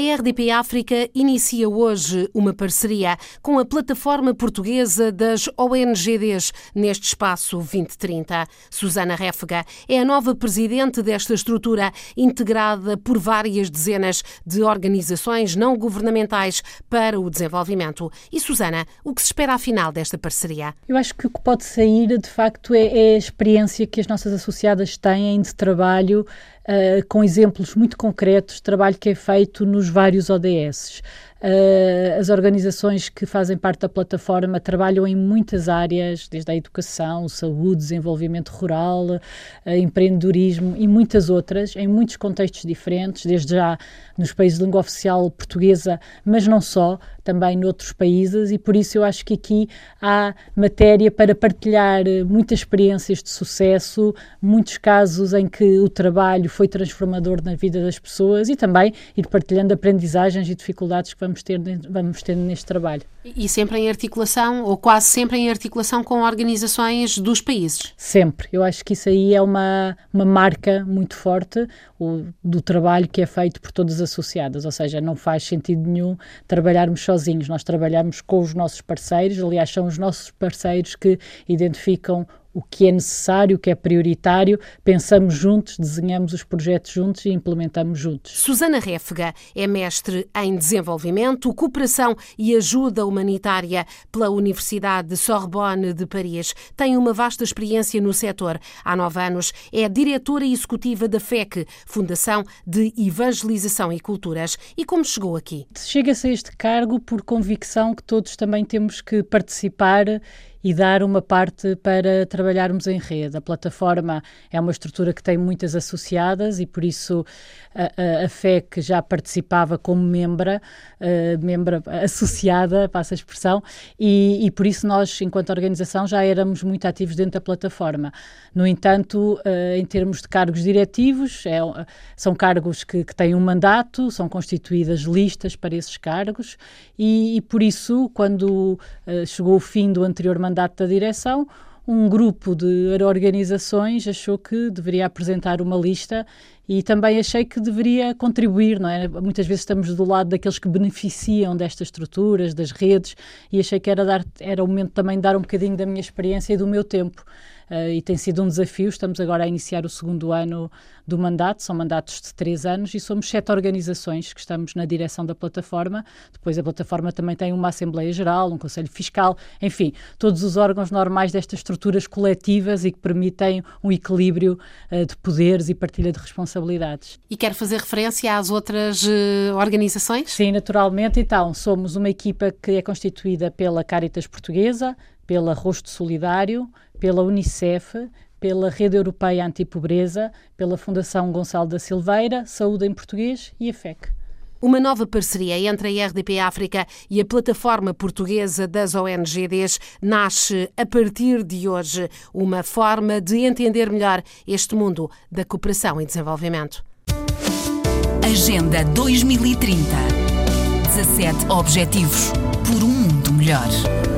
A RDP África inicia hoje uma parceria com a plataforma portuguesa das ONGDs neste espaço 2030. Susana Réfega é a nova presidente desta estrutura, integrada por várias dezenas de organizações não governamentais para o desenvolvimento. E Susana, o que se espera afinal desta parceria? Eu acho que o que pode sair, de facto, é, é a experiência que as nossas associadas têm de trabalho uh, com exemplos muito concretos de trabalho que é feito nos vários ODS. Uh, as organizações que fazem parte da plataforma trabalham em muitas áreas, desde a educação, saúde, desenvolvimento rural, uh, empreendedorismo e muitas outras, em muitos contextos diferentes, desde já nos países de língua oficial portuguesa, mas não só, também noutros países, e por isso eu acho que aqui há matéria para partilhar muitas experiências de sucesso, muitos casos em que o trabalho foi transformador na vida das pessoas e também ir partilhando aprendizagens e dificuldades que vamos vamos ter, vamos ter neste trabalho. E sempre em articulação, ou quase sempre em articulação com organizações dos países? Sempre. Eu acho que isso aí é uma, uma marca muito forte o, do trabalho que é feito por todas as associadas, ou seja, não faz sentido nenhum trabalharmos sozinhos, nós trabalhamos com os nossos parceiros, aliás, são os nossos parceiros que identificam o que é necessário, o que é prioritário, pensamos juntos, desenhamos os projetos juntos e implementamos juntos. Susana Réfega é mestre em desenvolvimento, cooperação e ajuda humanitária pela Universidade Sorbonne de Paris. Tem uma vasta experiência no setor. Há nove anos é diretora executiva da FEC, Fundação de Evangelização e Culturas. E como chegou aqui? Chega-se a este cargo por convicção que todos também temos que participar e dar uma parte para trabalharmos em rede. A plataforma é uma estrutura que tem muitas associadas e por isso a, a, a FEC já participava como membra, uh, membra associada, passa a expressão, e, e, por isso nós, enquanto organização, já éramos muito ativos dentro da plataforma. No entanto, uh, em termos de cargos diretivos, é, são cargos que, que, têm um mandato, são constituídas listas para esses cargos e, e por isso, quando uh, chegou o fim do anterior mandato, mandato da direção, um grupo de organizações achou que deveria apresentar uma lista e também achei que deveria contribuir, não é? Muitas vezes estamos do lado daqueles que beneficiam destas estruturas, das redes, e achei que era, dar, era o momento também de dar um bocadinho da minha experiência e do meu tempo uh, e tem sido um desafio. Estamos agora a iniciar o segundo ano do mandato, são mandatos de três anos e somos sete organizações que estamos na direção da plataforma. Depois a plataforma também tem uma Assembleia Geral, um Conselho Fiscal, enfim, todos os órgãos normais destas estruturas coletivas e que permitem um equilíbrio uh, de poderes e partilha de responsabilidades. E quer fazer referência às outras uh, organizações? Sim, naturalmente. Então, somos uma equipa que é constituída pela Caritas Portuguesa, pela Rosto Solidário, pela Unicef, pela Rede Europeia Antipobreza, pela Fundação Gonçalo da Silveira, Saúde em Português e a FEC. Uma nova parceria entre a RDP África e a plataforma portuguesa das ONGDs nasce a partir de hoje uma forma de entender melhor este mundo da cooperação e desenvolvimento. Agenda 2030 17 Objetivos por um mundo melhor.